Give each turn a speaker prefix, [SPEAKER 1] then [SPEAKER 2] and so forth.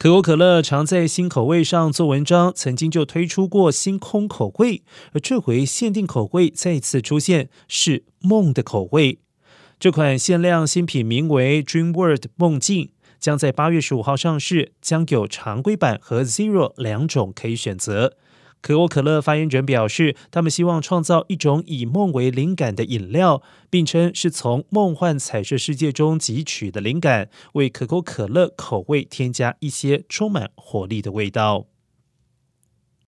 [SPEAKER 1] 可口可乐常在新口味上做文章，曾经就推出过星空口味，而这回限定口味再次出现，是梦的口味。这款限量新品名为 Dream World 梦境，将在八月十五号上市，将有常规版和 Zero 两种可以选择。可口可乐发言人表示，他们希望创造一种以梦为灵感的饮料，并称是从梦幻彩色世界中汲取的灵感，为可口可乐口味添加一些充满活力的味道。